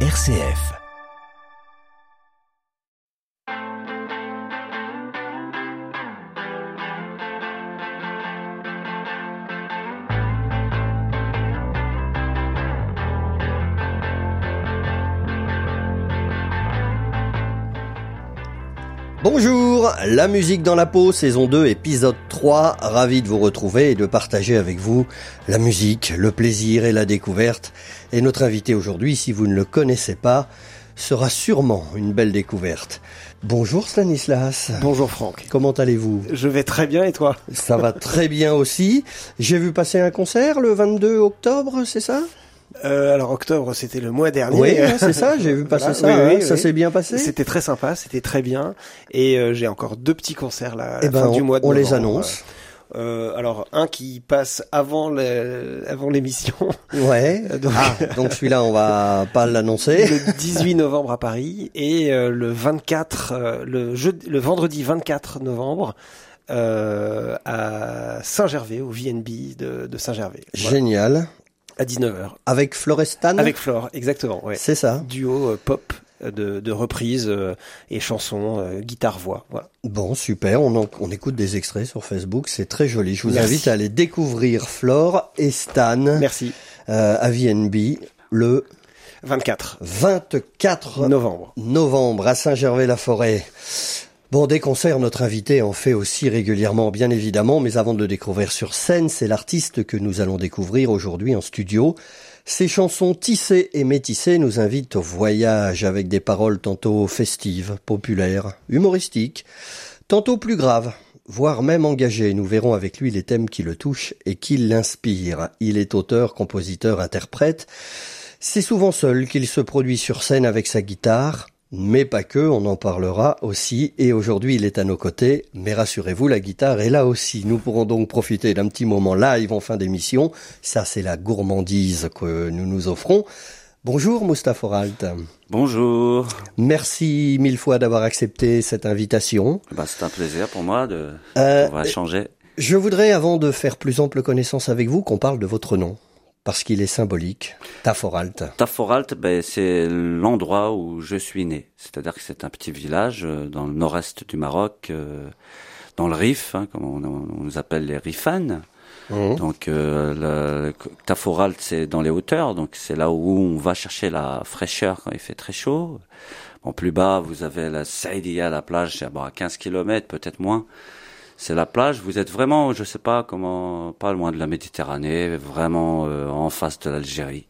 RCF. Bonjour, la musique dans la peau, saison 2, épisode 3. Ravi de vous retrouver et de partager avec vous la musique, le plaisir et la découverte. Et notre invité aujourd'hui, si vous ne le connaissez pas, sera sûrement une belle découverte. Bonjour Stanislas. Bonjour Franck. Comment allez-vous? Je vais très bien et toi? Ça va très bien aussi. J'ai vu passer un concert le 22 octobre, c'est ça? Euh, alors octobre, c'était le mois dernier. Oui, c'est ça. J'ai vu passer ça. Oui, oui, ça oui. s'est bien passé. C'était très sympa, c'était très bien. Et euh, j'ai encore deux petits concerts là, à Eh la ben, fin du on- mois de on les annonce. Euh, alors un qui passe avant le, avant l'émission, Ouais. Donc- Ah, donc celui-là, on va pas l'annoncer. le 18 novembre à Paris et euh, le 24, euh, le jeudi, le vendredi 24 novembre euh, à Saint-Gervais au VNB de, de Saint-Gervais. Voilà, Génial. À 19h. Avec Florestan. Avec Flore, exactement. Ouais. C'est ça. duo euh, pop euh, de, de reprises euh, et chansons, euh, guitare-voix. Voilà. Bon, super. On, en- on écoute des extraits sur Facebook. C'est très joli. Je vous Merci. invite à aller découvrir Flore et Stan Merci. euh, à VNB le 24 24 novembre. novembre à Saint-Gervais-la-Forêt. Bon, des concerts, notre invité en fait aussi régulièrement, bien évidemment, mais avant de le découvrir sur scène, c'est l'artiste que nous allons découvrir aujourd'hui en studio. Ses chansons tissées et métissées nous invitent au voyage avec des paroles tantôt festives, populaires, humoristiques, tantôt plus graves, voire même engagées. Nous verrons avec lui les thèmes qui le touchent et qui l'inspirent. Il est auteur, compositeur, interprète. C'est souvent seul qu'il se produit sur scène avec sa guitare, mais pas que, on en parlera aussi, et aujourd'hui il est à nos côtés, mais rassurez-vous, la guitare est là aussi. Nous pourrons donc profiter d'un petit moment live en fin d'émission, ça c'est la gourmandise que nous nous offrons. Bonjour Moustapha Oralt, Bonjour. merci mille fois d'avoir accepté cette invitation. Bah, c'est un plaisir pour moi de Euh, pouvoir échanger. Je voudrais, avant de faire plus ample connaissance avec vous, qu'on parle de votre nom, parce qu'il est symbolique, Taforalt. Taforalt, ben, c'est l'endroit où je suis né. C'est-à-dire que c'est un petit village euh, dans le nord-est du Maroc, euh, dans le Rif, hein, comme on, on nous appelle les Rifanes. Mhm. Donc, euh, le, Taforalt, c'est dans les hauteurs, donc c'est là où on va chercher la fraîcheur quand il fait très chaud. Bon, plus bas, vous avez la Saïdia, la plage, c'est à 15 km, peut-être moins. C'est la plage. Vous êtes vraiment, je sais pas comment, pas loin de la Méditerranée, vraiment euh, en face de l'Algérie.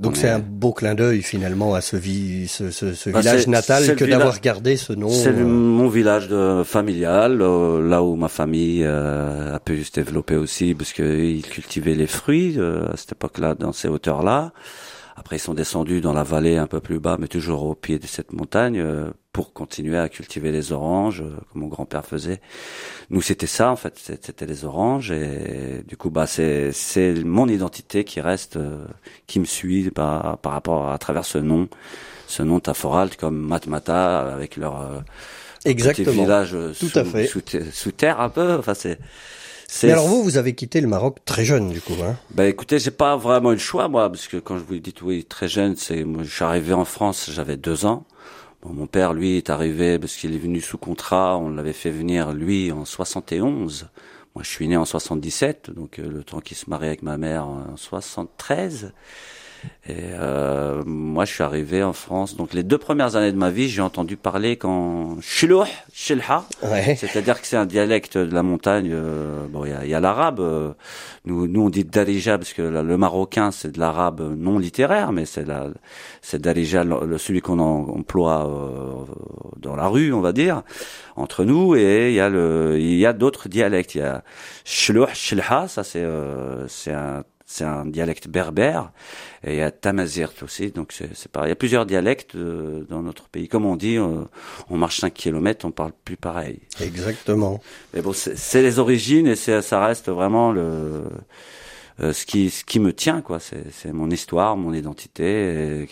Donc On c'est est- un beau clin d'œil finalement à ce, vi- ce, ce, ce Bah, village natal que village- d'avoir gardé ce nom. C'est euh, mon village de, familial, euh, là où ma famille euh, a pu se développer aussi, parce qu'ils cultivaient les fruits euh, à cette époque-là, dans ces hauteurs-là. Après, ils sont descendus dans la vallée un peu plus bas, mais toujours au pied de cette montagne, euh, pour continuer à cultiver les oranges, euh, comme mon grand-père faisait. Nous, c'était ça, en fait, c'était les oranges, et du coup, bah, c'est c'est mon identité qui reste, euh, qui me suit par, par rapport à, travers ce nom, ce nom Taforalt, comme Matmata, avec leur euh, petit Exactement. village euh, Tout sous, à fait. sous, sous terre un peu. Enfin, c'est. Mais alors vous, vous avez quitté le Maroc très jeune du coup. Hein Ben écoutez, j'ai pas vraiment eu le choix moi, parce que quand je vous dis oui, très jeune, c'est moi, je suis arrivé en France, j'avais deux ans. Bon, mon père, lui, est arrivé parce qu'il est venu sous contrat. On l'avait fait venir lui en 71. Moi, je suis né en 77, donc euh, le temps qu'il se marie avec ma mère en 73. Et euh, moi, je suis arrivé en France. Donc, les deux premières années de ma vie, j'ai entendu parler quand Shilouh, Shilha, Ouais. c'est-à-dire que c'est un dialecte de la montagne. euh, bon, il y a, a l'arabe. euh, nous, nous, on dit Darija parce que le, le marocain, c'est de l'arabe non littéraire, mais c'est la, c'est Darija, le- celui qu'on emploie euh, dans la rue, on va dire, entre nous. Et il y a le, il y a d'autres dialectes. Il y a Shlouh, Shilha, ça c'est, euh, c'est un c'est un dialecte berbère et il y a Tamazirt aussi donc c'est pareil. Il y a plusieurs dialectes euh, dans notre pays. Comme on dit euh, on marche 5 kilomètres on parle plus pareil. Exactement. mais bon c'est les origines et ça reste vraiment le ce qui ce qui me tient quoi. C'est c'est mon histoire, mon identité. Et...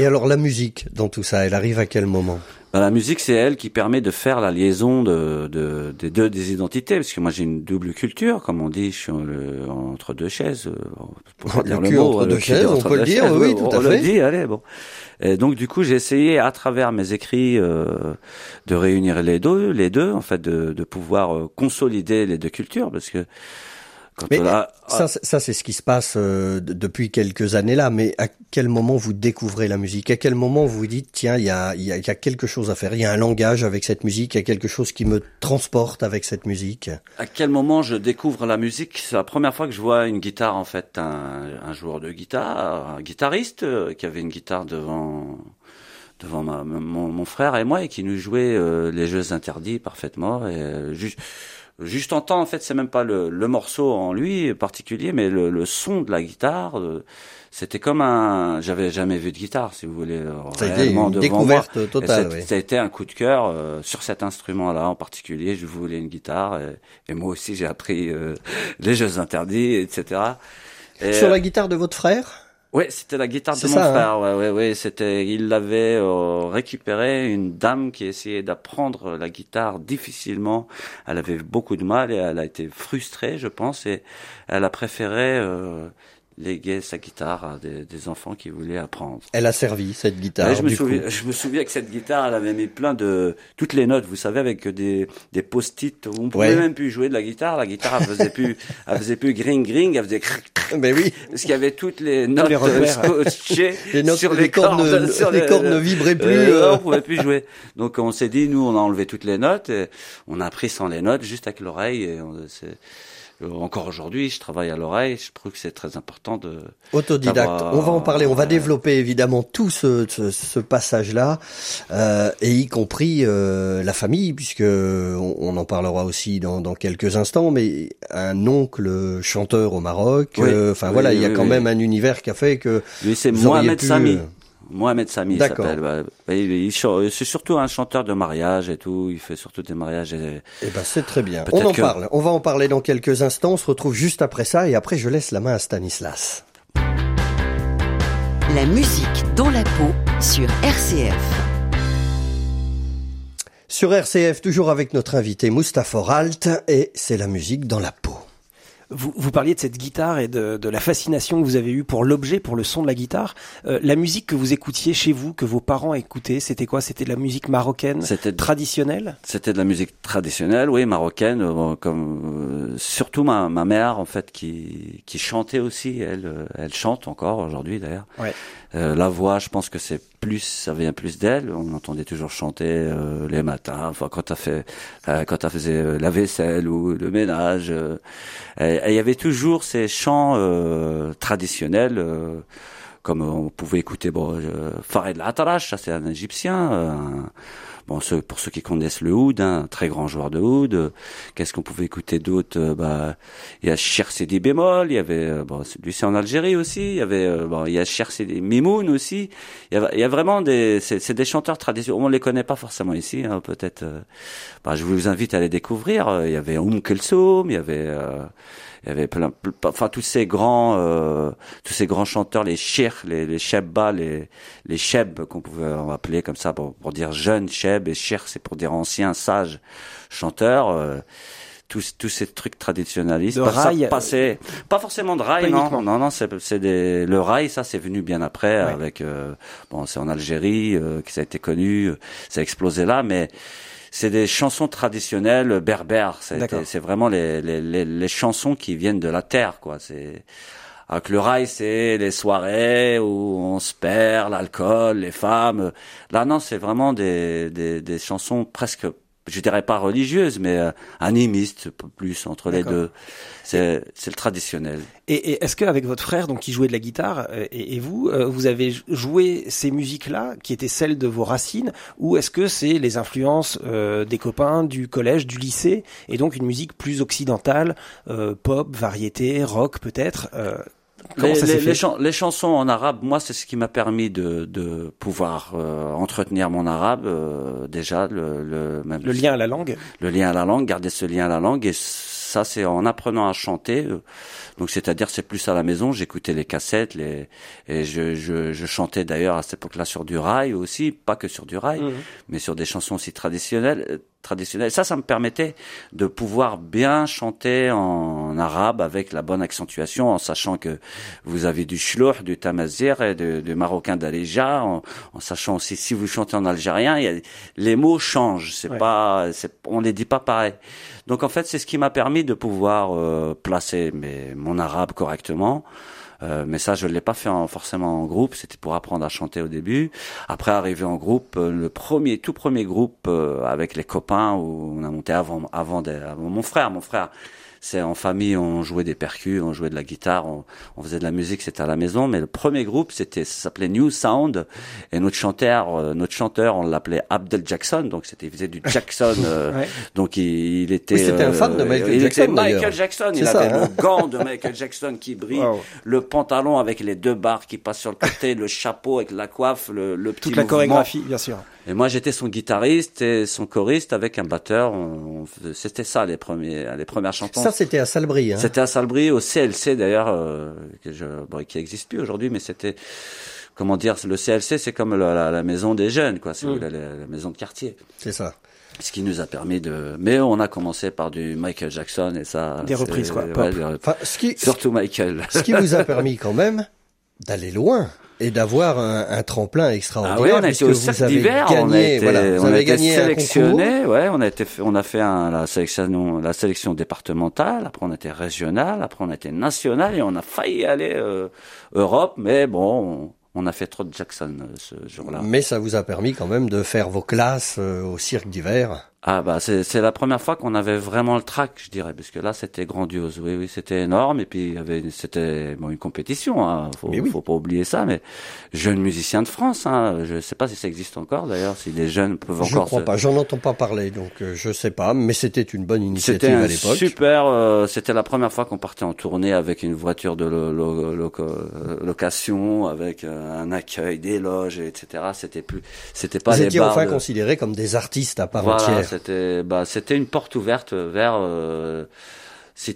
et alors la musique dans tout ça, elle arrive à quel moment? Ben, la musique, c'est elle qui permet de faire la liaison de, de, des deux des identités, parce que moi j'ai une double culture, comme on dit, je suis entre deux chaises. Euh, pour dire le, mot, entre deux chaises, on peut le dire, oui, tout à on fait. le dit, allez, bon. Et donc du coup, j'ai essayé à travers mes écrits euh, de réunir les deux, les deux, en fait, de, de pouvoir euh, consolider les deux cultures, parce que mais ça, ça c'est ce qui se passe euh, depuis quelques années là. Mais à quel moment vous découvrez la musique? À quel moment vous vous dites tiens, il y a, y, a, y a quelque chose à faire. Il y a un langage avec cette musique. Il y a quelque chose qui me transporte avec cette musique? À quel moment je découvre la musique? C'est la première fois que je vois une guitare en fait, un, un joueur de guitare, un guitariste euh, qui avait une guitare devant devant ma, mon, mon, frère et moi et qui nous jouait euh, les jeux interdits parfaitement et juste juste en temps en fait c'est même pas le, le, morceau en lui particulier mais le, le son de la guitare euh, c'était comme un j'avais jamais vu de guitare si vous voulez euh, ça a été une découverte totale oui. ça a été un coup de cœur euh, sur cet instrument là en particulier. Je voulais une guitare et, et moi aussi j'ai appris les jeux interdits etc et, sur la guitare de votre frère? Oui, c'était la guitare de mon ça, frère. Hein ouais, ouais, ouais. C'était, il l'avait euh, récupéré. Une dame qui essayait d'apprendre la guitare difficilement. Elle avait beaucoup de mal et elle a été frustrée, je pense, et elle a préféré euh, léguer sa guitare à des, des, enfants qui voulaient apprendre. Elle a servi cette guitare. Ouais, je, me souviens, je me souviens que cette guitare, elle avait mis plein de toutes les notes, vous savez, avec des, des post-it. On pouvait Ouais. même plus jouer de la guitare. La guitare, elle faisait plus, elle faisait plus gring gring, elle faisait cric, cric, Mais oui, parce qu'il y avait toutes les notes les euh, scotchées les, notes, sur les, les, cordes, sur les les- cordes ne vibraient plus. euh, euh, on pouvait plus jouer. Donc on s'est dit, nous, on a enlevé toutes les notes, et on a appris sans les notes, juste avec l'oreille. Et on, encore aujourd'hui, je travaille à l'oreille. Je trouve que c'est très important de. Autodidacte. On va en parler. On va développer évidemment tout ce, ce, ce passage-là, euh, et y compris euh, la famille, puisque on, on en parlera aussi dans, dans quelques instants. Mais un oncle chanteur au Maroc. Oui. euh, Enfin Oui, voilà, il y a quand même un univers qui a fait que Lui, c'est Mohamed pu, Sami. Euh, Mohamed Sami, il s'appelle. chan- C'est surtout un chanteur de mariage et tout. Il fait surtout des mariages. Et... Eh ben, c'est très bien. On en que- parle. On va en parler dans quelques instants. On se retrouve juste après ça et après je laisse la main à Stanislas. La musique dans la peau sur RCF. Sur RCF, toujours avec notre invité Mustapha Alt et c'est la musique dans la peau. Vous, vous parliez de cette guitare et de, de la fascination que vous avez eue pour l'objet, pour le son de la guitare. Euh, la musique que vous écoutiez chez vous, que vos parents écoutaient, c'était quoi? C'était de la musique marocaine C'était traditionnelle? C'était de la musique traditionnelle, oui, marocaine, euh, comme euh, surtout ma, ma mère en fait qui qui chantait aussi. Elle elle chante encore aujourd'hui d'ailleurs. Ouais. La voix, je pense que c'est plus, ça vient plus d'elle. On entendait toujours chanter euh, les matins, enfin quand elle fait, euh, quand elle faisait euh, la vaisselle ou le ménage. euh, il y avait toujours ces chants euh, traditionnels. comme on pouvait écouter bon Farid Al-Atrash, ça c'est un Égyptien. Bon, ceux, pour ceux qui connaissent le oud, hein, un très grand joueur de oud. euh, Qu'est-ce qu'on pouvait écouter d'autre Euh, Bah, il y a Cher Sidi bémol, il y avait euh, bon, lui c'est en Algérie aussi. Il y avait bon, il y a Cher Sidi Mimoun aussi. Il y a, il y a vraiment des c'est des chanteurs traditionnels. On les connaît pas forcément ici, hein, peut-être. bah, je vous invite à les découvrir. Il y avait Oum Kelsoum, il y avait euh, il y avait plein, plein- enfin tous ces grands, euh, tous ces grands chanteurs, les chirs, les, les shebba, les les sheb qu'on pouvait appeler comme ça pour, pour dire jeune sheb et shir c'est pour dire ancien sage chanteur. euh, tous, tous ces trucs traditionnalistes. Pas- ça rail, passait- pas forcément de rail, non, non, non, c'est, des, le rail, ça, c'est venu bien après, Ouais. avec, euh, bon, c'est en Algérie euh, que ça a été connu, euh, ça a explosé là, mais c'est des chansons traditionnelles berbères. C'est vraiment les, les, les, les chansons qui viennent de la terre, quoi. C'est avec le rail, c'est les soirées où on se perd, l'alcool, les femmes. Là, non, c'est vraiment des, des, des chansons presque, je dirais pas religieuses, mais euh, animistes plus entre les deux. C'est le traditionnel. Et, et est-ce qu'avec votre frère, donc qui jouait de la guitare, euh, et, et vous, euh, vous avez joué ces musiques-là, qui étaient celles de vos racines, ou est-ce que c'est les influences euh, des copains du collège, du lycée, et donc une musique plus occidentale, euh, pop, variété, rock peut-être euh, les, chansons en arabe, moi, c'est ce qui m'a permis de, de pouvoir euh, entretenir mon arabe euh, déjà, le, le, même Le lien à la langue le lien à la langue, garder ce lien à la langue et ça c'est en apprenant à chanter. Donc c'est-à-dire c'est plus à la maison, j'écoutais les cassettes, les et je, je, je chantais d'ailleurs à cette époque-là sur du rail aussi, pas que sur du rail, Mhm. mais sur des chansons aussi traditionnelles. Traditionnelles. Ça, ça me permettait de pouvoir bien chanter en arabe avec la bonne accentuation, en sachant que vous avez du shlouh, du tamazir et du, du marocain d'Alija, en, en sachant aussi si vous chantez en algérien, il y a, les mots changent. C'est Ouais. pas, on les dit pas pareil. Donc en fait, c'est ce qui m'a permis de pouvoir euh, placer mes, mon arabe correctement. Euh, mais ça, je l'ai pas fait en- forcément en groupe. C'était pour apprendre à chanter au début. Après, arriver en groupe, euh, le premier, tout premier groupe euh, avec les copains où on a monté avant, avant, des- avant mon frère. Mon frère, c'est en famille, on jouait des percus, on jouait de la guitare, on, on faisait de la musique, c'était à la maison. Mais le premier groupe, c'était, ça s'appelait New Sound. Et notre chanteur, euh, notre chanteur, on l'appelait Abdel Jackson. Donc c'était, il faisait du Jackson. euh, Ouais. Donc il, il était. Oui, c'était un fan de Michael il Jackson, était Michael. Jackson. Il ça, avait hein. le gant de Michael Jackson qui brille, Wow. le pantalon avec les deux barres qui passent sur le côté, le chapeau avec la coiffe, le, le petit Toute la mouvement. chorégraphie, bien sûr. Et moi, j'étais son guitariste et son choriste avec un batteur. On- on faisait- C'était ça les premiers, les premières chansons. Ça, c'était à Salbris. Hein. C'était à Salbris, au CLC d'ailleurs, euh, que je, bon, qui existe plus aujourd'hui, mais c'était, comment dire, le CLC, c'est comme la, la- la maison des jeunes, quoi, si vous Mm. voulez, la, la maison de quartier. C'est ça. Ce qui nous a permis de, mais on a commencé par du Michael Jackson et ça. Des reprises, quoi, ouais, des reprises. Enfin, ce qui, Surtout Michael. ce qui vous a permis quand même d'aller loin et d'avoir un, un tremplin Ah extraordinaire. oui, on a été au cercle d'hiver, on a été, voilà, on a été sélectionné, ouais, on a été, on a fait un, la sélection, la sélection départementale, après on a été régional, après on a été national et on a failli aller euh, Europe, mais bon, on, on a fait trop de Jackson euh, ce jour-là. Mais ça vous a permis quand même de faire vos classes euh, au cirque d'hiver. Ah bah c'est c'est la première fois qu'on avait vraiment le track, je dirais, parce que là c'était grandiose. Oui oui, c'était énorme et puis il y avait c'était bon une compétition. Hein, faut Mais oui. faut pas oublier ça. Mais jeune musicien de France, hein, je sais pas si ça existe encore d'ailleurs, si les jeunes peuvent Je encore. crois se- pas, j'en entends pas parler, donc euh, je sais pas, mais c'était une bonne initiative un à l'époque. super. euh, c'était la première fois qu'on partait en tournée avec une voiture de lo- lo- loco- euh, location, avec euh, un accueil, des loges, etc. C'était plus, c'était pas Vous les étiez enfin de- considérés comme des artistes à part Voilà, entière. C'était bah c'était une porte ouverte vers euh, si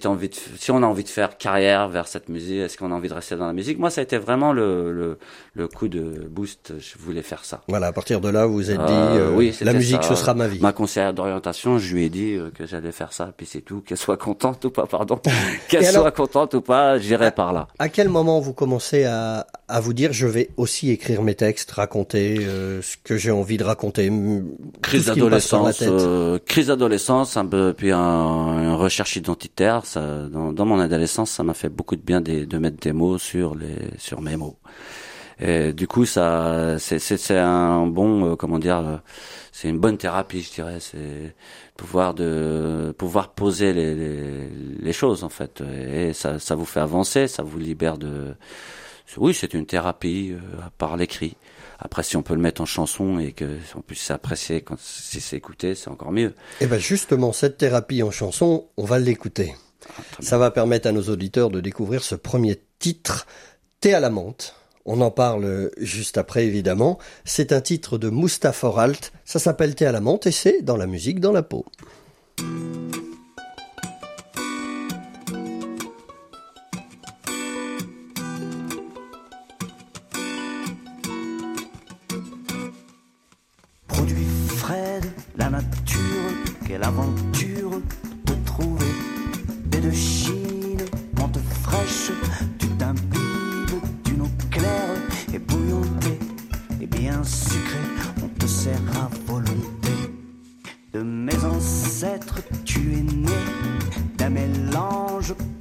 on a envie de faire carrière vers cette musique, est-ce qu'on a envie de rester dans la musique? Moi, ça a été vraiment le, le coup de boost. Je voulais faire ça. Voilà, à partir de là, vous vous êtes dit, Euh, euh, oui, la musique, ça. ce sera ma vie. Ma conseillère d'orientation, je lui ai dit euh, que j'allais faire ça, puis c'est tout. Qu'elle soit contente ou pas, pardon. Qu'elle soit contente ou pas, j'irai par là. À quel moment vous commencez à, à vous dire, je vais aussi écrire mes textes, raconter euh, ce que j'ai envie de raconter, Crise d'adolescence, euh, crise d'adolescence, un peu, puis un, une recherche identitaire. Ça, dans, dans mon adolescence, ça m'a fait beaucoup de bien de, de mettre des mots sur les, sur mes mots. Et du coup, ça, c'est, c'est, c'est un bon, euh, comment dire, euh, c'est une bonne thérapie, je dirais. C'est pouvoir de, pouvoir poser les, les, les choses en fait, et ça, ça vous fait avancer, ça vous libère de. Oui, c'est une thérapie euh, par l'écrit. Après, si on peut le mettre en chanson et que on puisse s'apprécier quand si c'est écouté, c'est encore mieux. Et ben justement, cette thérapie en chanson, on va l'écouter. Ah, Ça va permettre à nos auditeurs de découvrir ce premier titre, Thé à la menthe. On en parle juste après, évidemment. C'est un titre de Mustapha Alt. Ça s'appelle Thé à la menthe et c'est dans la musique dans la peau. Produit frais la nature, quelle aventure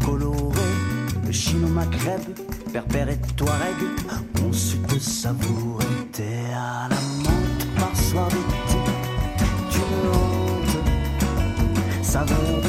coloré. Le chino maghreb, berbère et touareg ont su te savourer. T'es à la menthe par soir d'été, tu me hantes. Saveur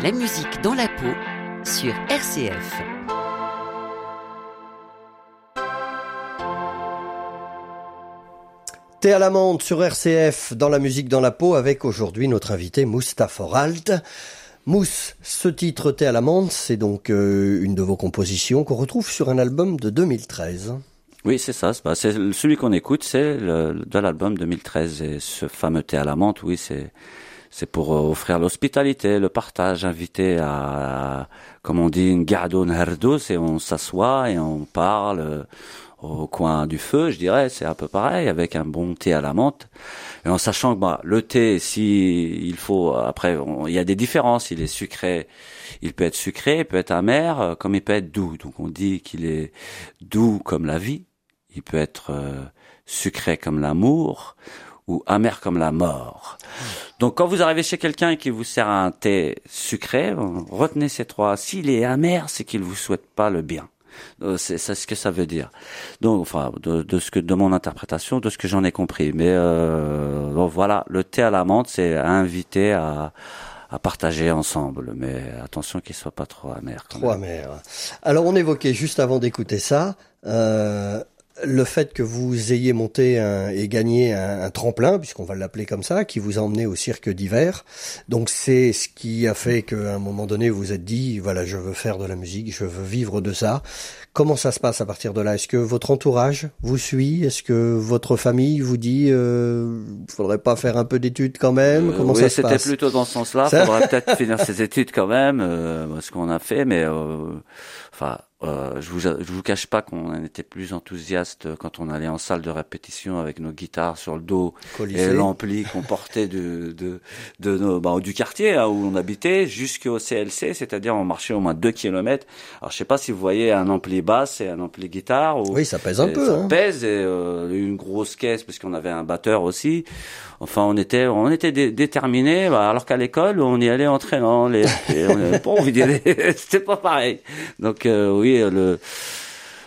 écoutez la musique dans la peau sur RCF. Thé à la menthe sur RCF dans la musique dans la peau avec aujourd'hui notre invité Moustapha Oralt. Mousse, ce titre Thé à la menthe, c'est donc euh, une de vos compositions qu'on retrouve sur un album de 2013. Oui, c'est ça. c'est- celui qu'on écoute, c'est de l'album 2013 et ce fameux thé à la menthe. Oui, c'est c'est pour euh, offrir l'hospitalité, le partage, inviter à, comme on dit, une gardon herdos et on s'assoit et on parle euh, au coin du feu, je dirais. C'est un peu pareil avec un bon thé à la menthe. Et en sachant que bah, le thé, si il faut, après, il y a des différences. Il est sucré, il peut être sucré, il peut être amer, euh, comme il peut être doux. Donc on dit qu'il est doux comme la vie. Il peut être sucré comme l'amour ou amer comme la mort. Donc quand vous arrivez chez quelqu'un qui vous sert un thé sucré, retenez ces trois. S'il est amer, c'est qu'il vous souhaite pas le bien. Euh, C'est ce que ça veut dire. Donc, enfin, de, de ce que de mon interprétation, de ce que j'en ai compris. Mais euh, donc voilà, le thé à la menthe, c'est inviter à, à partager ensemble. Mais attention qu'il soit pas trop amer. quand Trop amer. Alors on évoquait juste avant d'écouter ça euh, le fait que vous ayez monté un, et gagné un, un tremplin, puisqu'on va l'appeler comme ça, qui vous a emmené au cirque d'hiver. Donc c'est ce qui a fait qu'à un moment donné vous vous êtes dit voilà je veux faire de la musique, je veux vivre de ça. Comment ça se passe à partir de là? Est-ce que votre entourage vous suit? Est-ce que votre famille vous dit euh, faudrait pas faire un peu d'études quand même? Comment Euh, oui, ça se c'était passe? plutôt dans ce sens-là. Faudrait peut-être finir ses études quand même, euh, ce qu'on a fait, mais euh, enfin, euh, je vous je vous cache pas qu'on était plus enthousiaste quand on allait en salle de répétition avec nos guitares sur le dos Colisée. et l'ampli qu'on portait de de de nos bah, du quartier hein, où on habitait jusqu'au CLC, c'est-à-dire on marchait au moins deux kilomètres. Alors je sais pas si vous voyez un ampli basse et un ampli guitare. Ou, Oui, ça pèse un peu. Ça hein. pèse et euh, une grosse caisse parce qu'on avait un batteur aussi. Enfin, on était, on était dé- déterminés. bah, alors qu'à l'école, on y allait entraînant. Les, et on aller. C'était pas pareil. Donc euh, oui, le.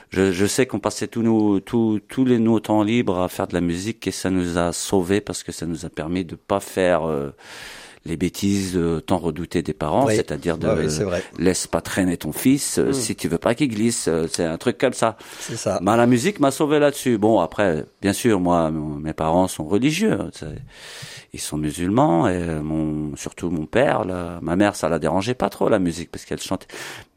Je, je sais qu'on passait tous nos, tous, tous les nos temps libres à faire de la musique et ça nous a sauvés parce que ça nous a permis de pas faire euh, les bêtises euh, tant redoutées des parents, Oui. c'est-à-dire de oui, laisse pas traîner ton fils euh, si tu veux pas qu'il glisse. euh, C'est un truc comme ça. C'est ça. Bah, la musique m'a sauvé là-dessus. Bon, après, bien sûr, moi, mes parents sont religieux. Ils sont musulmans et euh, mon, surtout mon père, là, ma mère, ça la dérangeait pas trop la musique parce qu'elle chantait.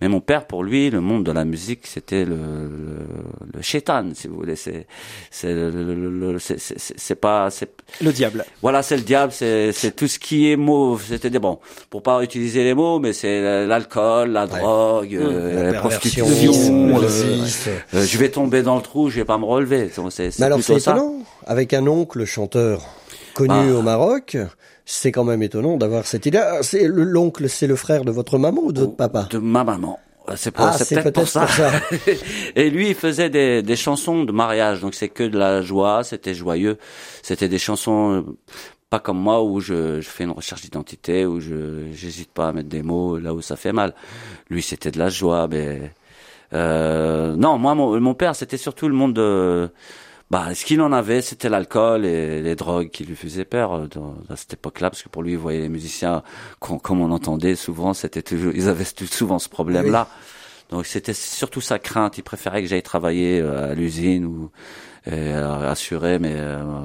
Mais mon père, pour lui, le monde de la musique, c'était le, le, le chétan, si vous voulez. C'est, c'est, le, le- c'est, c'est, c'est- c'est pas, c'est, Le diable. voilà, c'est le diable, c'est, c'est tout ce qui est mauve. C'est-à-dire, bon, pour pas utiliser les mots, mais c'est l'alcool, la Ouais. drogue, euh, La la prostitution, le euh, euh, je vais tomber dans le trou, je vais pas me relever. C'est, c'est, c'est Mais alors plutôt c'est ça. étonnant, avec un oncle chanteur connu Ah. au Maroc, c'est quand même étonnant d'avoir cette idée. Ah, C'est le- l'oncle, c'est le frère de votre maman ou de votre papa? De ma maman. C'est Ah, peut-être pour ça. pour ça. Et lui, il faisait des, des chansons de mariage, donc c'est que de la joie, c'était joyeux, c'était des chansons euh, pas comme moi où je, je fais une recherche d'identité, où je j'hésite pas à mettre des mots là où ça fait mal. Lui, c'était de la joie, mais euh, non, moi, mon, mon père, c'était surtout le monde de bah, ce qu'il en avait, c'était l'alcool et les drogues qui lui faisaient peur euh, dans, à cette époque-là, parce que pour lui, il voyait les musiciens, comme on entendait souvent, c'était toujours, ils avaient souvent ce problème-là. Donc c'était surtout sa crainte. Il préférait que j'aille travailler euh, à l'usine ou euh, assurer mais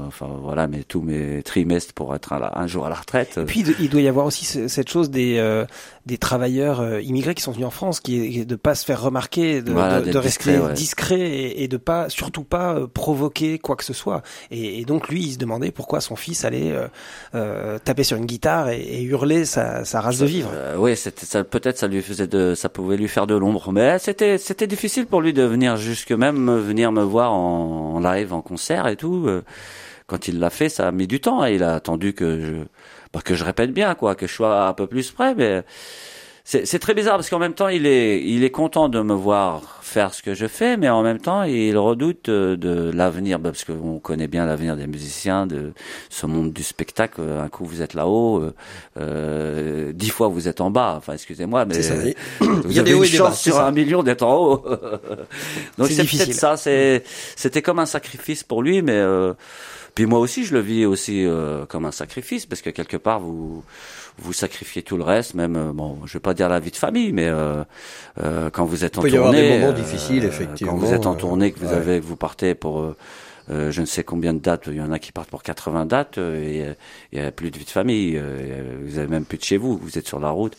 enfin voilà mais tous mes trimestres pour être un, jour à la retraite. Et puis il doit y avoir aussi cette chose des des travailleurs euh, immigrés qui sont venus en France, qui est de pas se faire remarquer, de, de, rester discret, et, et, de pas, surtout pas euh, provoquer quoi que ce soit. Et, et, donc lui, il se demandait pourquoi son fils allait euh, taper sur une guitare et, hurler sa, sa race de vivre. oui, ça. Peut-être ça lui faisait de, ça pouvait lui faire de l'ombre, mais c'était c'était difficile pour lui de venir jusque même venir me voir en, en live, en concert et tout. Quand il l'a fait, ça a mis du temps. Et il a attendu que je bah, que je répète bien, quoi, que je sois un peu plus près, mais c'est très bizarre parce qu'en même temps il est il est content de me voir faire ce que je fais, mais en même temps il redoute de, l'avenir bah, parce qu'on connaît bien l'avenir des musiciens, de ce monde du spectacle. Un coup vous êtes là-haut, euh, euh dix fois vous êtes en bas. Enfin excusez-moi, mais ça. vous il y a avez des une chance sur un million d'être en haut. Donc c'est peut-être ça. C'est c'était comme un sacrifice pour lui, mais euh, puis moi aussi, je le vis aussi euh, comme un sacrifice parce que quelque part vous vous sacrifiez tout le reste, même euh, bon, je vais pas dire la vie de famille, mais euh, euh quand vous êtes en tournée, avoir des moments difficiles effectivement. Quand vous êtes en tournée, que vous avez, vous partez pour je ne sais combien de dates, il y en a qui partent pour 80 dates, et il y a plus de vie de famille, vous avez même plus de chez vous, vous êtes sur la route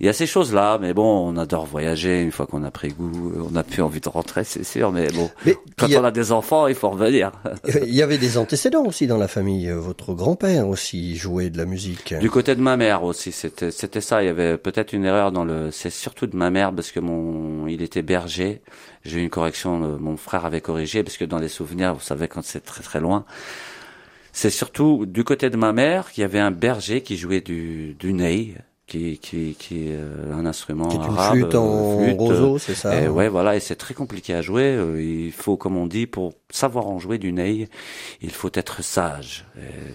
il y a ces choses-là, mais bon, on adore voyager une fois qu'on a pris goût, on a plus envie de rentrer, c'est sûr, mais bon, quand on a des enfants, il faut revenir. il y avait des antécédents aussi dans la famille. Votre grand-père aussi jouait de la musique. Du côté de ma mère aussi, c'était c'était ça. Il y avait peut-être une erreur dans le. C'est surtout de ma mère parce que mon, il était berger. J'ai eu une correction. Euh, mon frère avait corrigé parce que dans les souvenirs, vous savez, quand c'est très très loin. C'est surtout du côté de ma mère qu'il y avait un berger qui jouait du, du ney, qui, qui, qui est euh, un instrument qui est une arabe, flûte en flûte, roseau, c'est ça. Et ouais, voilà, et c'est très compliqué à jouer. Euh, il faut, comme on dit, pour savoir en jouer du ney, il faut être sage.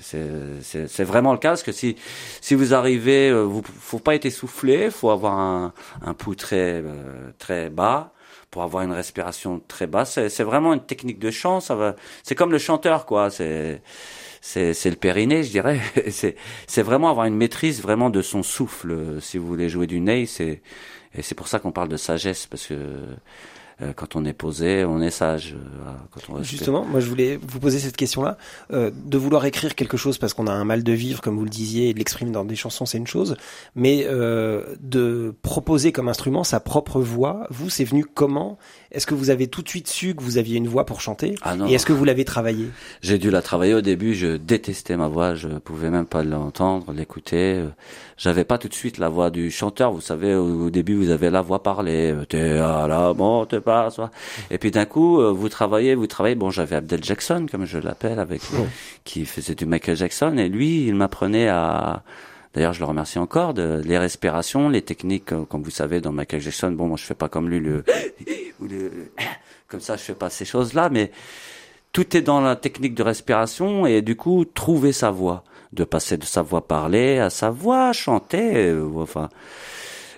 C'est vraiment le cas, parce que si si vous arrivez, euh, vous faut pas être essoufflé, faut avoir un, un pouls très très bas pour avoir une respiration très basse. C'est vraiment une technique de chant. Ça va. C'est comme le chanteur, quoi. C'est c'est le périnée, je dirais. c'est vraiment avoir une maîtrise vraiment de son souffle. Si vous voulez jouer du ney, c'est c'est pour ça qu'on parle de sagesse parce que euh, quand on est posé, on est sage. Euh, Justement, moi je voulais vous poser cette question-là, euh, de vouloir écrire quelque chose parce qu'on a un mal de vivre, comme vous le disiez, et de l'exprimer dans des chansons, c'est une chose, mais de proposer comme instrument sa propre voix, vous, c'est venu comment Est-ce que vous avez tout de suite su que vous aviez une voix pour chanter ah Et est-ce que vous l'avez travaillé J'ai dû la travailler au début. Je détestais ma voix, je pouvais même pas l'entendre, l'écouter. J'avais pas tout de suite la voix du chanteur. Vous savez, au, début, vous avez la voix parlée. T'es à la monte pas. Et puis d'un coup, euh, vous travaillez, vous travaillez. Bon, j'avais Abdel Jackson, comme je l'appelle, avec qui faisait du Michael Jackson, et lui, il m'apprenait à D'ailleurs, je le remercie encore de les respirations, les techniques, euh, comme vous savez, dans Michael Jackson. Bon, moi, je fais pas comme lui le, le comme ça, je fais pas ces choses-là, mais tout est dans la technique de respiration et du coup, trouver sa voix, de passer de sa voix parlée à sa voix chanter, euh, enfin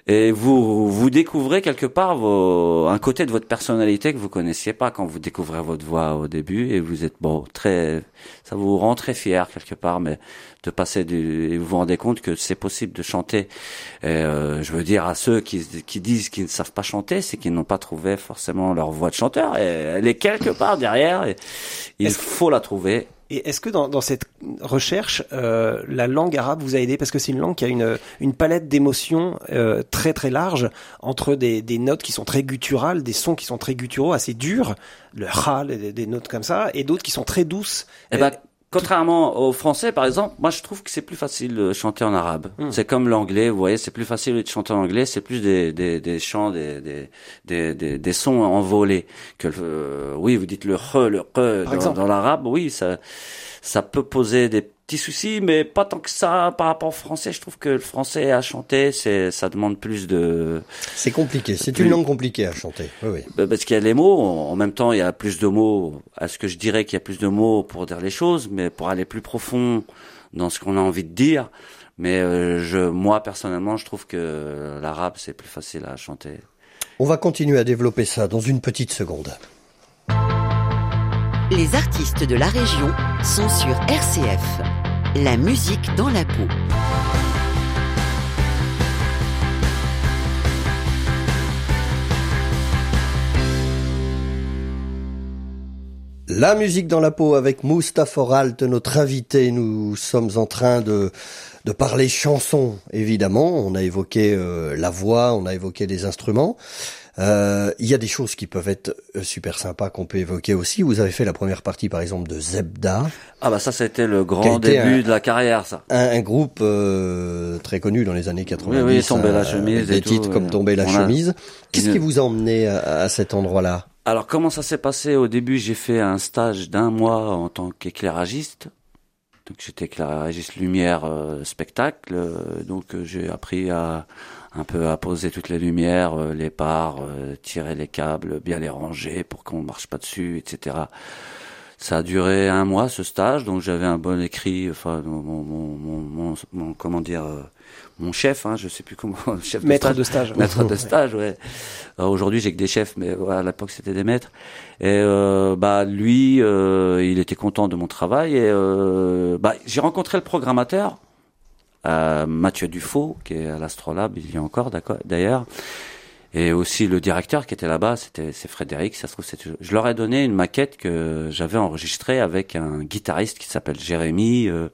et vous vous découvrez quelque part vos, un côté de votre personnalité que vous connaissiez pas quand vous découvrez votre voix au début. Et vous êtes bon très ça vous rend très fier quelque part mais de passer du et vous vous rendez compte que c'est possible de chanter. Et, euh, je veux dire à ceux qui qui disent qu'ils ne savent pas chanter c'est qu'ils n'ont pas trouvé forcément leur voix de chanteur. Et elle est quelque part derrière et il faut la trouver et est-ce que dans, dans, cette recherche, euh, la langue arabe vous a aidé? Parce que c'est une langue qui a une, une palette d'émotions euh, très très large entre des, des, notes qui sont très gutturales, des sons qui sont très gutturaux, assez durs, le khal, des, des notes comme ça, et d'autres qui sont très douces. Eh ben, Contrairement au français, par exemple, moi je trouve que c'est plus facile de chanter en arabe. Hmm. C'est comme l'anglais, vous voyez, c'est plus facile de chanter en anglais, c'est plus des, des, des chants, des, des, des, des, sons envolés. Que euh, oui, vous dites le re, le re dans, dans l'arabe, oui, ça, ça peut poser des petit souci, mais pas tant que ça par rapport au français. Je trouve que le français à chanter, c'est, ça demande plus de. C'est compliqué. C'est une langue compliquée à chanter. Oui, oui. Bah, parce qu'il y a les mots. En même temps, il y a plus de mots. À ce que je dirais qu'il y a plus de mots pour dire les choses, mais pour aller plus profond dans ce qu'on a envie de dire. Mais euh, je, moi personnellement, je trouve que l'arabe c'est plus facile à chanter. On va continuer à développer ça dans une petite seconde. Les artistes de la région sont sur RCF. La musique dans la peau. La musique dans la peau avec Moustapha Alt, notre invité. Nous sommes en train de, de parler chansons, évidemment. On a évoqué euh, la voix, on a évoqué des instruments. Euh, Il y a des choses qui peuvent être euh, super sympas qu'on peut évoquer aussi. Vous avez fait la première partie, par exemple, de Zebda. Ah bah ça, c'était le grand début un, de la carrière, ça. Un, un groupe euh, très connu dans les années 90. Oui, oui, Tomber la chemise. Des et titres tout, comme Tomber la chemise. Qu'est-ce qui vous a emmené à, à cet endroit-là? Alors comment ça s'est passé? Au début, j'ai fait un stage d'un mois en tant qu'éclairagiste. Donc j'étais éclairagiste lumière euh, spectacle. euh, donc euh, j'ai appris à un peu à poser toutes les lumières, euh, les parts, euh, tirer les câbles, bien les ranger pour qu'on marche pas dessus, etc. Ça a duré un mois ce stage, donc j'avais un bon écrit, enfin mon, mon, mon, comment dire, euh, mon chef, hein, je sais plus comment, chef de Maître stage, de stage. maître de stage, ouais. Aujourd'hui, j'ai que des chefs, mais voilà, à l'époque, c'était des maîtres. Et euh, bah lui, euh, il était content de mon travail. Et euh, bah, j'ai rencontré le programmateur, Mathieu Dufaux, qui est à l'Astrolabe, il y a encore, d'ailleurs. Et aussi le directeur qui était là-bas, c'était c'est Frédéric. Ça se trouve, je leur ai donné une maquette que j'avais enregistrée avec un guitariste qui s'appelle Jérémy. euh,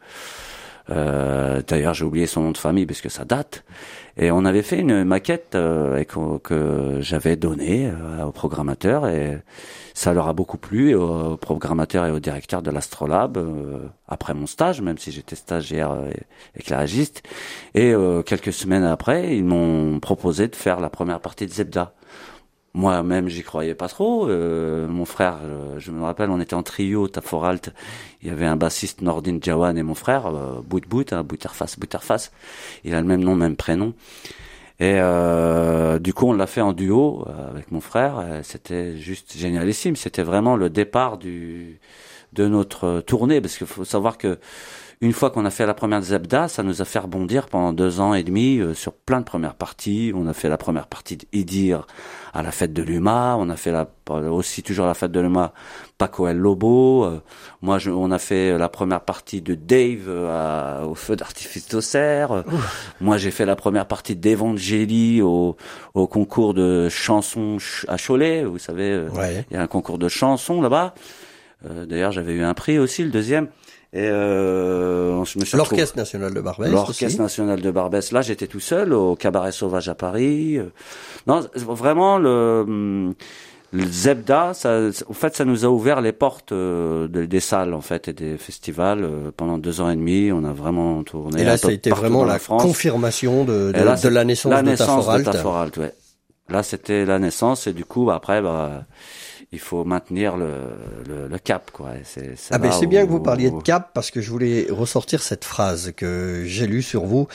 euh, D'ailleurs, j'ai oublié son nom de famille parce que ça date. Et on avait fait une maquette euh, que, j'avais donnée euh, au programmateur et ça leur a beaucoup plu et au, au programmateur et au directeur de l'Astrolabe euh, après mon stage, même si j'étais stagiaire euh, éclairagiste. Et euh, quelques semaines après, ils m'ont proposé de faire la première partie de Zebda. Moi-même, j'y croyais pas trop. Euh, mon frère, euh, je me rappelle, on était en trio, Taforalt. Il y avait un bassiste Nordin Jawan et mon frère, euh, Bout Bout, hein, Bouterface, Bouterface. Il a le même nom, même prénom. Et euh, du coup, on l'a fait en duo euh, avec mon frère. C'était juste génialissime. C'était vraiment le départ du de notre tournée, parce qu'il faut savoir que une fois qu'on a fait la première Zebda, ça nous a fait rebondir pendant deux ans et demi euh, sur plein de premières parties. On a fait la première partie d'Idir à la fête de l'UMA. On a fait la, aussi toujours la fête de l'UMA Paco El Lobo. Euh, moi, je, on a fait la première partie de Dave euh, à- au feu d'artifice d'Auxerre. Euh, Moi, j'ai fait la première partie d'Evangélie au, au concours de chansons ch- à Cholet. Vous savez, euh, Ouais. il y a un concours de chansons là-bas. Euh, D'ailleurs, j'avais eu un prix aussi, le deuxième. Et euh, L'Orchestre National de Barbès L'Orchestre. National de Barbès. Là, j'étais tout seul au Cabaret Sauvage à Paris. Euh, Non, vraiment le, hum, le Zebda, ça, en fait, ça nous a ouvert les portes euh, de- des salles en fait et des festivals euh, pendant deux ans et demi. On a vraiment tourné. Et là, ça a été vraiment la France. confirmation de, de, là, de la naissance la de naissance Taforalt. de Taforalt, ouais. Là, c'était la naissance et du coup, bah, après, bah, il faut maintenir le, le, le cap, quoi. C'est, Ah ben c'est bien que vous parliez de cap parce que je voulais ressortir cette phrase que j'ai lue sur vous.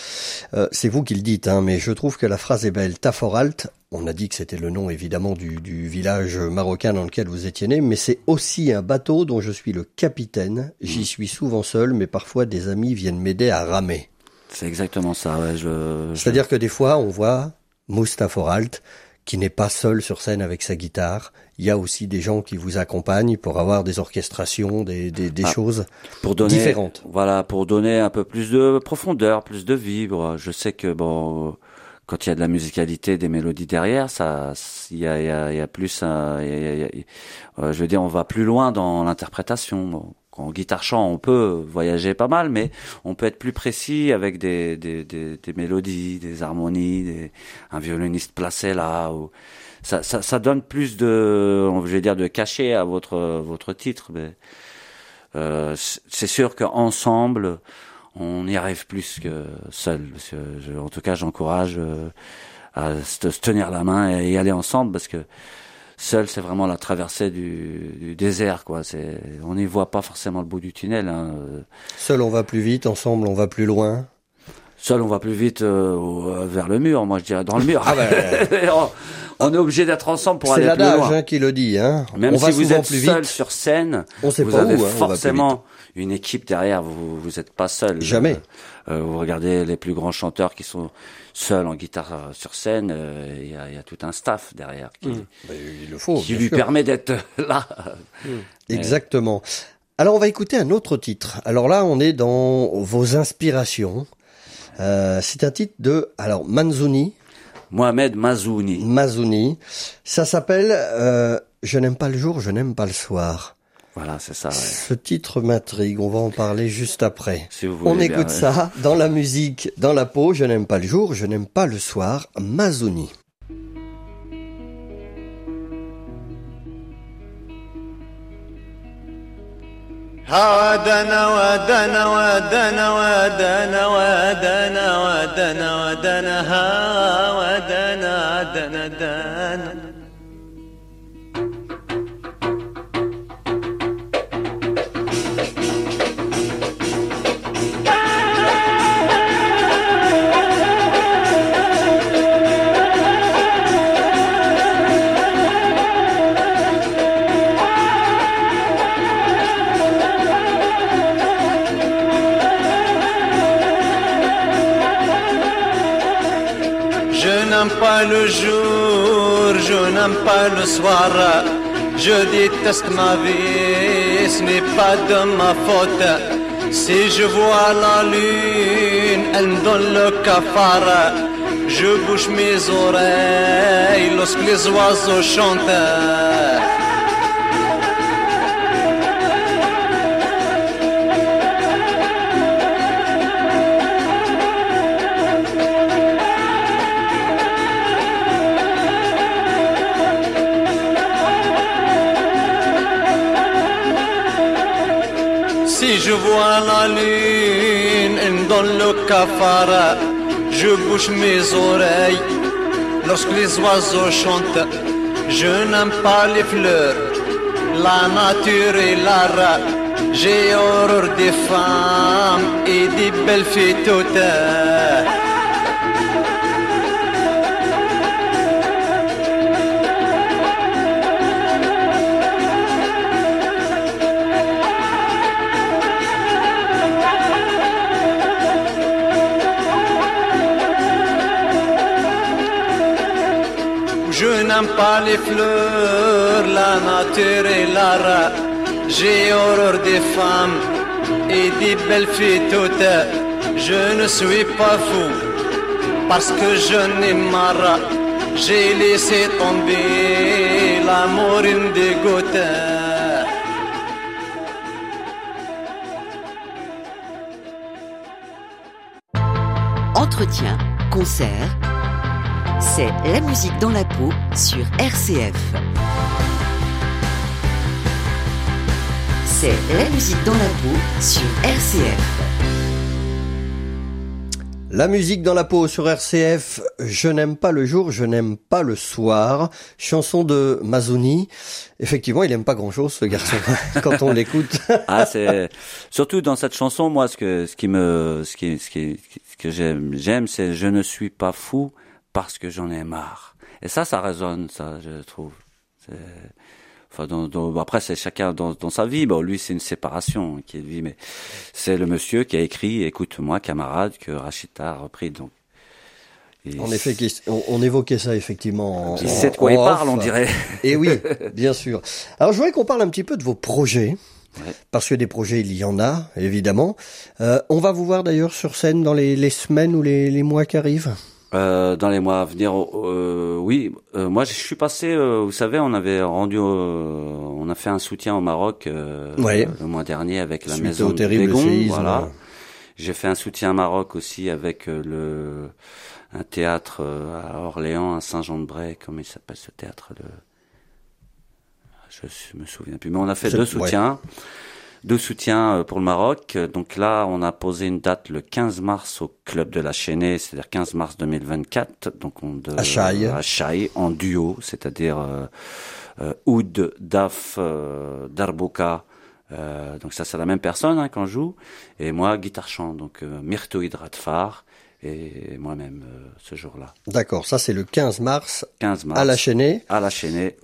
Euh, c'est vous qui le dites, hein, mais je trouve que la phrase est belle. Taforalt, on a dit que c'était le nom évidemment du, du village marocain dans lequel vous étiez né, mais c'est aussi un bateau dont je suis le capitaine. J'y suis souvent seul, mais parfois des amis viennent m'aider à ramer. C'est exactement ça, ouais. Je, je- C'est-à-dire que des fois, on voit Moustapha qui n'est pas seul sur scène avec sa guitare. Il y a aussi des gens qui vous accompagnent pour avoir des orchestrations, des, des, des Ah. choses pour donner différentes. voilà pour donner un peu plus de profondeur plus de vibre je sais que bon quand il y a de la musicalité des mélodies derrière ça il y a y a, il y a plus un- y a- y euh, je veux dire on va plus loin dans l'interprétation Bon, en guitare chant on peut voyager pas mal mais on peut être plus précis avec des des, des, des mélodies des harmonies des, un violoniste placé là ou ça, ça, ça donne plus de, je vais dire, de cachet à votre votre titre, mais euh, c'est sûr qu'ensemble, on y arrive plus que seul. Parce que je- en tout cas, j'encourage euh, à se tenir la main et y aller ensemble parce que seul, c'est vraiment la traversée du, du désert, quoi. C'est, on n'y voit pas forcément le bout du tunnel. Hein. Seul on va plus vite, ensemble on va plus loin. Seul, on va plus vite euh, euh, vers le mur. Moi, je dirais dans le mur. Ah ben, on, est obligé d'être ensemble pour C'est aller plus l'adage loin. hein, qui le dit. Hein. Même on va si vous êtes plus seul vite. sur scène, On sait vous pas avez où, hein, forcément une équipe derrière. Vous vous êtes pas seul. Jamais. Euh, euh, vous regardez les plus grands chanteurs qui sont seuls en guitare euh, sur scène. euh, Il y, y a tout un staff derrière qui, Ben, il le faut. qui lui sûr. permet d'être là. Exactement. Alors on va écouter un autre titre. Alors là, on est dans vos inspirations. Euh, c'est un titre de alors Manzoni, Mohamed Mazouni. Mazouni. Ça s'appelle euh, Je n'aime pas le jour, je n'aime pas le soir. Voilà, c'est ça. ouais. Ce titre m'intrigue. On va en parler juste après. Si vous voulez On bien, écoute ouais. ça dans la musique, dans la peau. Je n'aime pas le jour, je n'aime pas le soir. Mazouni. ودنا ودنا ودنا ودنا ودنا ودنا ودنا ها ودنا دنا دنا Le jour, je n'aime pas le soir. Je déteste ma vie, ce n'est pas de ma faute. Si je vois la lune, elle donne le cafard. Je bouge mes oreilles lorsque les oiseaux chantent. Donne le cafard. Je bouge mes oreilles lorsque les oiseaux chantent. Je n'aime pas les fleurs, la nature et l'art. J'ai horreur des femmes et des belles filles toutes. N'aime pas les fleurs, la nature et l'art. J'ai horreur des femmes et des belles filles toutes. Je ne suis pas fou parce que je n'ai marre. J'ai laissé tomber l'amour une dégoûte. Entretien, concert, c'est la musique dans la peau sur RCF. C'est la musique dans la peau sur RCF. La musique dans la peau sur RCF, Je n'aime pas le jour, je n'aime pas le soir, chanson de Mazzoni. Effectivement, il aime pas grand-chose ce garçon quand on l'écoute. Ah, c'est surtout dans cette chanson, moi, ce que ce qui me, ce qui, ce qui, ce que j'aime, j'aime, c'est je ne suis pas fou parce que j'en ai marre. Et ça, ça résonne, ça, je trouve. Enfin, dans, dans- bon, après, c'est chacun dans, dans sa vie. Bon, lui, c'est une séparation qui est de vie, mais c'est le monsieur qui a écrit "Écoute-moi, camarade" que Rachita a repris. Donc, Et En effet, on, on évoquait ça effectivement. En, il sait de quoi il parle, on dirait. Et oui, bien sûr. Alors, je voudrais qu'on parle un petit peu de vos projets. Ouais. Parce que des projets, il y en a, évidemment. Euh, on va vous voir d'ailleurs sur scène dans les, les semaines ou les, les mois qui arrivent? Euh, dans les mois à venir, euh, oui. Euh, moi, je suis passé. euh, vous savez, on avait rendu, euh, on a fait un soutien au Maroc euh, Ouais. le mois dernier avec la Suite maison au terrible Bégon, séisme. Voilà. J'ai fait un soutien au Maroc aussi avec le un théâtre à Orléans, à Saint-Jean-de-Bray. Comment il s'appelle ce théâtre le... Je me souviens plus. Mais on a fait deux soutiens. Soutiens euh, pour le Maroc. Donc là, on a posé une date le 15 mars au club de la Chaînée, c'est-à-dire 15 mars 2024. Donc on de, À Chaille. à Chaille, en duo, c'est-à-dire euh, euh, Oud, Daf, euh. Euh, donc ça, c'est la même personne hein, qu'on joue. Et moi, guitare chant. Donc euh, Myrto Hydratfar. et moi-même ce jour-là. D'accord, ça c'est le 15 mars, 15 mars à la Chaînée. À la Chaînée,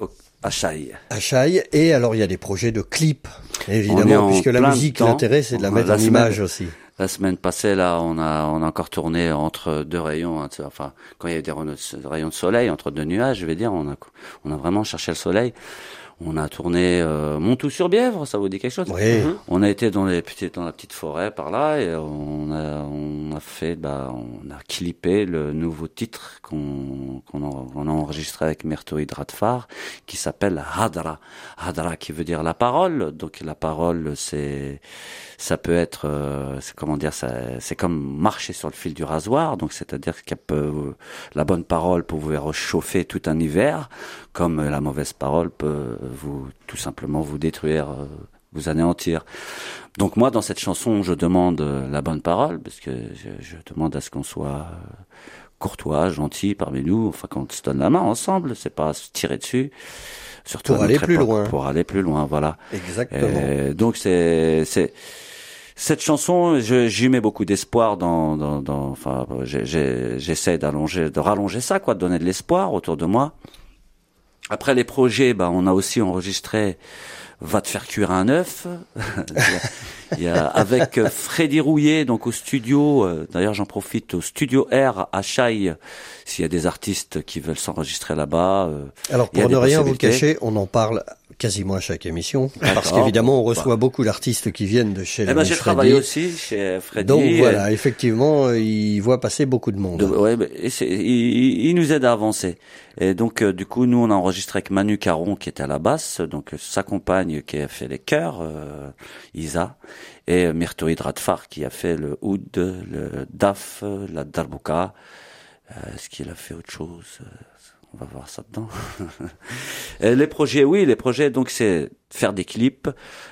À Chaille. Et alors il y a des projets de clips, évidemment, puisque la musique, l'intérêt c'est de la mettre en image aussi. La semaine passée, là, on a, on a encore tourné entre deux rayons, hein, enfin, quand il y a eu des rayons de soleil, entre deux nuages, je vais dire, on a, on a vraiment cherché le soleil. On a tourné euh, Montou-sur-Bièvre, ça vous dit quelque chose? Oui. On a été dans les dans la petite forêt par là et on a, on a fait, bah, on a clippé le nouveau titre qu'on qu'on a, enregistré avec Mertoïd Radfar, qui s'appelle Hadra. Hadra qui veut dire la parole. Donc la parole, c'est ça peut être, euh, comment dire, c'est comme marcher sur le fil du rasoir. Donc c'est-à-dire que la bonne parole peut vous réchauffer tout un hiver, comme la mauvaise parole peut vous tout simplement vous détruire, euh, vous anéantir. Donc moi, dans cette chanson, je demande euh, la bonne parole, parce que je, demande à ce qu'on soit courtois, gentil parmi nous, enfin qu'on se donne la main ensemble, c'est pas se tirer dessus. Surtout pour aller plus loin. Pour aller plus loin, voilà. Exactement. donc c'est c'est cette chanson, j'y mets beaucoup d'espoir dans, dans, dans, enfin, j'essaie d'allonger, de rallonger ça, quoi, de donner de l'espoir autour de moi. Après les projets, bah, on a aussi enregistré Va te faire cuire un œuf. il y a, avec Freddy Rouillet, donc au studio. Euh, d'ailleurs, j'en profite au studio R à Chaille. S'il y a des artistes qui veulent s'enregistrer là-bas. Euh, Alors pour ne rien vous cacher, on en parle quasiment à chaque émission, parce qu'évidemment on reçoit beaucoup d'artistes qui viennent de chez. Eh ben j'ai travaillé aussi chez Freddy. Donc voilà, effectivement, il voit passer beaucoup de monde. ouais, il, il, nous aide à avancer. Et donc euh, du coup, nous on a enregistré avec Manu Caron qui était à la basse, donc sa compagne qui a fait les chœurs, euh, Isa, et Myrto Radfar qui a fait le oud, le daf, la darbuka. Euh, Est-ce qu'il a fait autre chose on va voir ça dedans. les projets, oui, les projets, donc c'est faire des clips.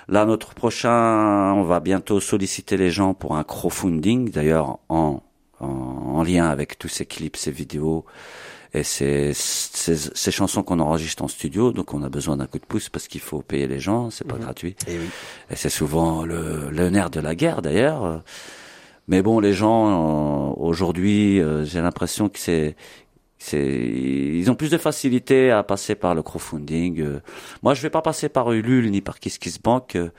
Là, notre prochain, on va bientôt solliciter les gens pour un crowdfunding, d'ailleurs en, en, lien avec tous ces clips, ces vidéos et ces, ces, chansons qu'on enregistre en studio. Donc on a besoin d'un coup de pouce parce qu'il faut payer les gens, c'est pas mhm. gratuit. Et, oui. et c'est souvent le, le nerf de la guerre d'ailleurs. Mais bon, les gens euh, aujourd'hui, euh, j'ai l'impression que c'est ils ont plus de facilité à passer par le crowdfunding. Euh. Moi, je vais pas passer par Ulule ni par KissKissBank. Euh.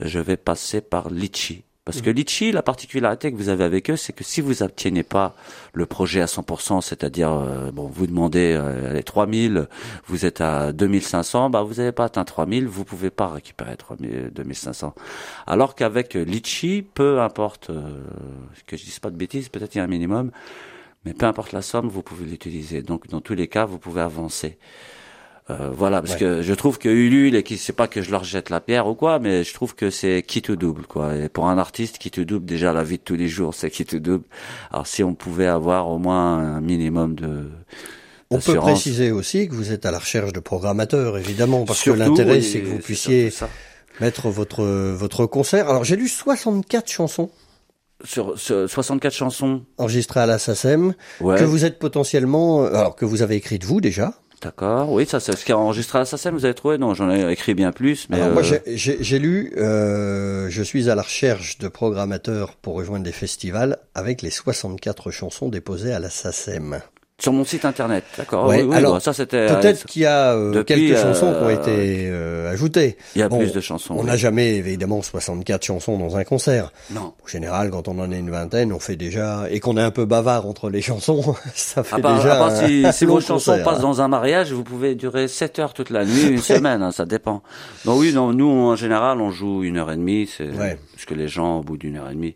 Je vais passer par Litchi. Parce que mmh. Litchi, la particularité que vous avez avec eux, c'est que si vous n'obtenez pas le projet à 100%, c'est-à-dire, euh, bon, vous demandez euh, les 3000, vous êtes à 2500, bah, vous n'avez pas atteint 3000, vous pouvez pas récupérer 3000, 2500. Alors qu'avec Litchi, peu importe, que je dise pas de bêtises, peut-être il y a un minimum, mais peu importe la somme, vous pouvez l'utiliser. Donc, dans tous les cas, vous pouvez avancer. Euh, voilà, parce que je trouve que Ulule, et qui c'est pas que je leur jette la pierre ou quoi, mais je trouve que c'est qui te double, quoi. Et pour un artiste, qui te double, déjà la vie de tous les jours, c'est qui te double. Alors si on pouvait avoir au moins un minimum de on peut préciser aussi que vous êtes à la recherche de programmateurs, évidemment, parce que l'intérêt, c'est que vous puissiez mettre votre votre concert. Alors j'ai lu 64 chansons sur, 64 chansons enregistrées à la SACEM que vous êtes potentiellement euh, alors que vous avez écrit de vous déjà. D'accord, oui, ça c'est ce qui est enregistré à la SACEM, vous avez trouvé Non, j'en ai écrit bien plus. Mais alors, moi euh, j'ai lu, euh, je suis à la recherche de programmateurs pour rejoindre des festivals avec les 64 chansons déposées à la SACEM. Sur mon site internet, d'accord. oui, alors ça c'était. Peut-être qu'il y a euh, quelques chansons qui ont été euh, ajoutées. Il y a plus de chansons. On n'a jamais évidemment 64 chansons dans un concert. Non. En général, quand on en a une vingtaine, on fait déjà et qu'on est un peu bavard entre les chansons, ça fait part, déjà. À part si, si vos chansons passent dans un mariage, vous pouvez durer 7 heures toute la nuit, une semaine, hein, ça dépend. Non, oui, non, nous en général, on joue une heure et demie, c'est parce que les gens au bout d'une heure et demie.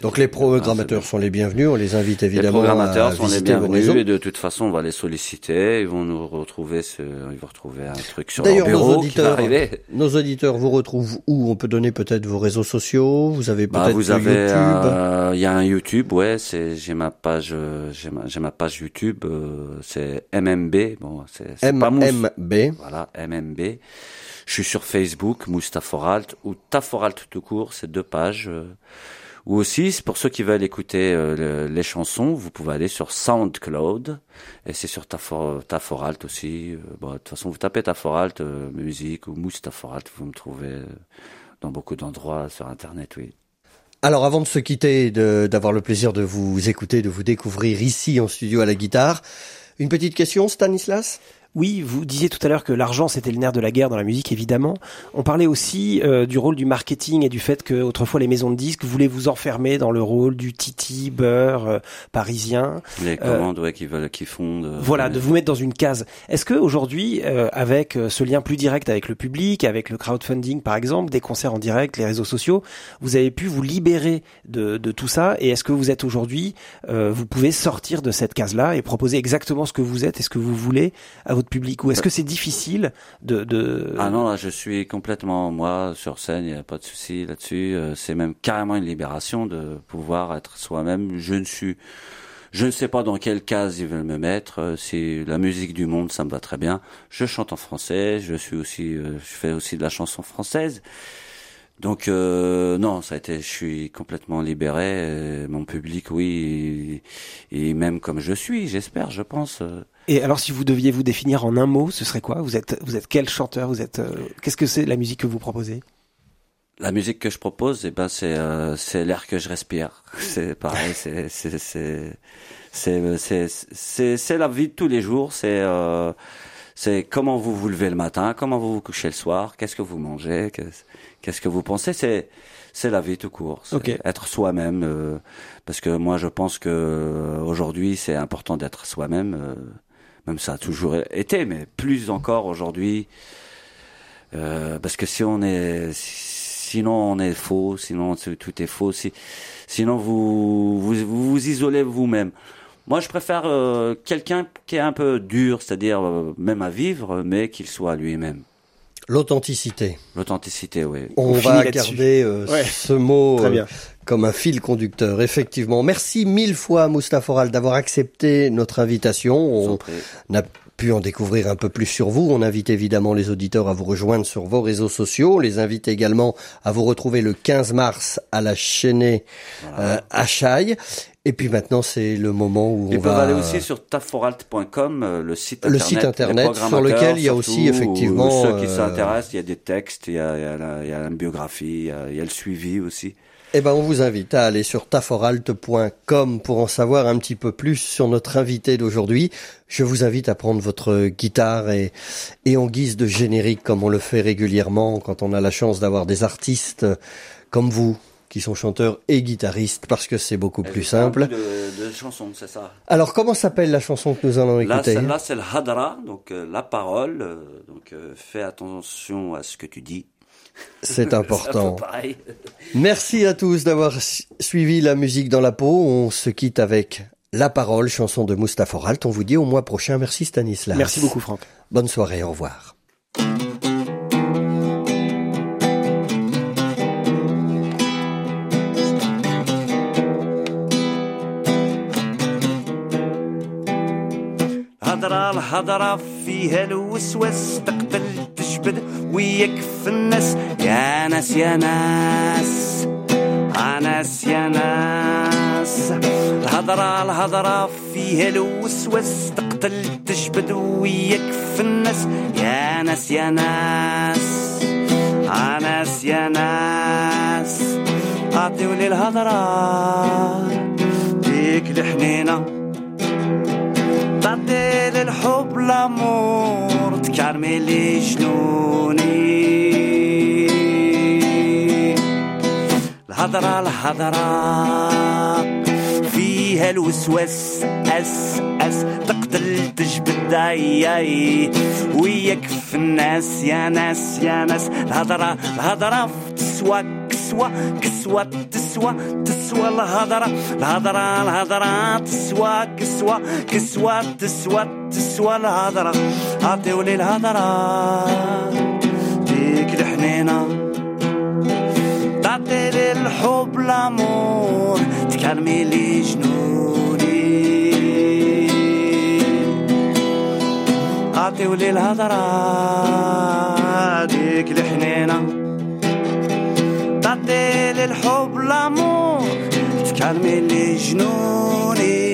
Donc les programmateurs sont les bienvenus, on les invite évidemment. Les programmateurs sont les bienvenus et de toute façon on va les solliciter, ils vont nous retrouver, ce, ils vont retrouver un truc sur leur bureau nos auditeurs, qui va arriver. Nos auditeurs vous retrouvent où? On peut donner peut-être vos réseaux sociaux, vous avez bah, peut-être vous avez YouTube. Il y a un YouTube, ouais, c'est j'ai ma page, j'ai ma, ma, page YouTube, euh, c'est MMB, bon c'est MMB. Voilà MMB. Je suis sur Facebook, Moustaforalt ou Taforalt tout court, c'est deux pages. Euh, ou aussi, pour ceux qui veulent écouter euh, les chansons, vous pouvez aller sur SoundCloud. Et c'est sur Taforalt aussi. Euh, bon, de toute façon, vous tapez Taforalt euh, musique ou Mousse Taforalt, vous me trouvez dans beaucoup d'endroits sur Internet, oui. Alors avant de se quitter, d'avoir le plaisir de vous écouter, de vous découvrir ici en studio à la guitare, une petite question Stanislas? Oui, vous disiez tout à l'heure que l'argent c'était le nerf de la guerre dans la musique, évidemment. On parlait aussi euh, du rôle du marketing et du fait que autrefois les maisons de disques voulaient vous enfermer dans le rôle du titi beurre euh, parisien. Les euh, commandes, ouais, qui veulent, qui fondent. voilà, de vous mettre dans une case. Est-ce que aujourd'hui, avec ce lien plus direct avec le public, avec le crowdfunding par exemple, des concerts en direct, les réseaux sociaux, vous avez pu vous libérer de, de tout ça? Et est-ce que vous êtes aujourd'hui, vous pouvez sortir de cette case-là et proposer exactement ce que vous êtes et ce que vous voulez à public ou est-ce que c'est difficile de, Ah non, là, je suis complètement moi sur scène, il n'y a pas de souci là-dessus. Euh, c'est même carrément une libération de pouvoir être soi-même. Je ne suis, je ne sais pas dans quelle case ils veulent me mettre. Euh, c'est la musique du monde, ça me va très bien. Je chante en français, je suis aussi, euh, je fais aussi de la chanson française. Donc non, ça a été, je suis complètement libéré. mon public, oui, et, et, même comme je suis, j'espère, je pense. Et alors, si vous deviez vous définir en un mot, ce serait quoi? Vous êtes, vous êtes quel chanteur? Vous êtes, euh, qu'est-ce que c'est la musique que vous proposez? La musique que je propose, eh ben, c'est, euh, c'est l'air que je respire. C'est pareil, c'est, c'est, c'est, c'est, c'est, c'est, la vie de tous les jours. C'est, euh, c'est comment vous vous levez le matin, comment vous vous couchez le soir, qu'est-ce que vous mangez, qu'est-ce que vous pensez? C'est, c'est la vie tout court. Être soi-même. parce que moi, je pense que aujourd'hui, c'est important d'être soi-même même ça a toujours été, mais plus encore aujourd'hui, euh, parce que si on est, sinon on est faux, sinon tout est faux, si, sinon vous vous, vous, isolez vous-même. Moi, je préfère euh, quelqu'un qui est un peu dur, c'est-à-dire euh, même à vivre, mais qu'il soit lui-même. L'authenticité. L'authenticité, oui. On, va garder euh, ce mot euh, comme un fil conducteur, effectivement. Merci mille fois, Moustapha d'avoir accepté notre invitation. On a pu en découvrir un peu plus sur vous. On invite évidemment les auditeurs à vous rejoindre sur vos réseaux sociaux. On les invite également à vous retrouver le 15 mars à la chaînée euh, à Chaille. Et puis maintenant, c'est le moment où on va... aller aussi sur taforalt.com, euh, le site internet, le site internet sur lequel il y a aussi effectivement ceux qui euh, s'intéressent. Il y a des textes, il y a, il y a, la, il y a la biographie, il y a, il y a le suivi aussi. Eh ben, on vous invite à aller sur taforalt.com pour en savoir un petit peu plus sur notre invité d'aujourd'hui. Je vous invite à prendre votre guitare et, et en guise de générique, comme on le fait régulièrement quand on a la chance d'avoir des artistes comme vous qui sont chanteurs et guitaristes parce que c'est beaucoup plus simple. De, de chansons, c'est ça? Alors comment s'appelle la chanson que nous allons écouter? Là, c'est le hadra, donc euh, la parole. Euh, donc euh, fais attention à ce que tu dis. C'est important. Merci à tous d'avoir suivi la musique dans la peau. On se quitte avec La Parole, chanson de Mustapha Ralt. On vous dit au mois prochain. Merci Stanislas. Merci beaucoup Franck. Bonne soirée, au revoir. الهضرة الهضرة فيها الوسواس تقتل تجبد ويكف الناس. يا ناس يا ناس. يا ناس يا ناس. الهضرة الهضرة فيها الوسواس تقتل تجبد ويكف الناس. يا ناس يا ناس. يا ناس يا ناس. عطيولي الهضرة ديك الحنينة. تعطي للحب لامور. تكرملي جنوني الهضرة الهضرة فيها الوسواس اس اس. تقتل تجبد اي ويكف الناس يا ناس يا ناس الهضرة الهضرة تسوى كسوة كسوة تسوى تسوى الهضرة الهضرة الهضرة تسوى كسوة كسوة تسوى تسوى الهضرة عطيولي الهضرة ديك الحنينة تعطي لي الحب لامور تكرمي لي جنوني عطيولي الهضرة ديك الحنينه تبدل الحب لامور تكلمي لي جنوني